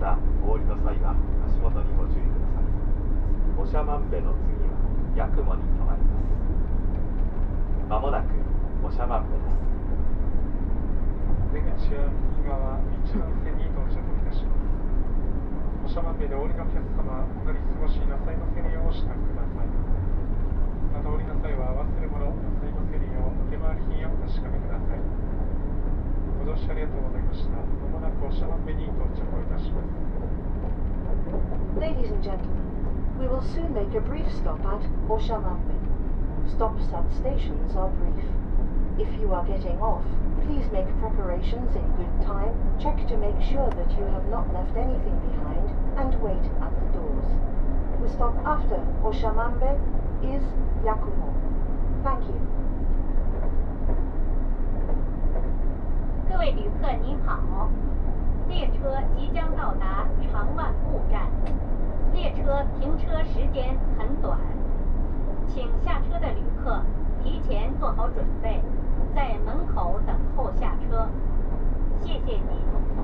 たお降りの際は足元にご注意くださいおしゃまんべの次は八雲に停まりますまもなくおしゃまんべです出口は右側一番線に到着いたします。おしゃまんべでお降りのお客様、お乗り過ごしなさいませるようお支度ください。またお降りの際は忘れ物なさいませるようお手回り品をお確かめください。ご乗車ありがとうございました。まもなくおしゃまんべに到着をいたします。 Ladies and gentlemen, we will soon make a brief stop at Oshamambe. Stops at stations are brief. If you are getting off, please make preparations in good time, check to make sure that you have not left anything behind, and wait at the doors. The stop after Oshamambe is Yakumo. 车即将到达长万部站，列车停车时间很短，请下车的旅客提前做好准备，在门口等候下车。谢谢您。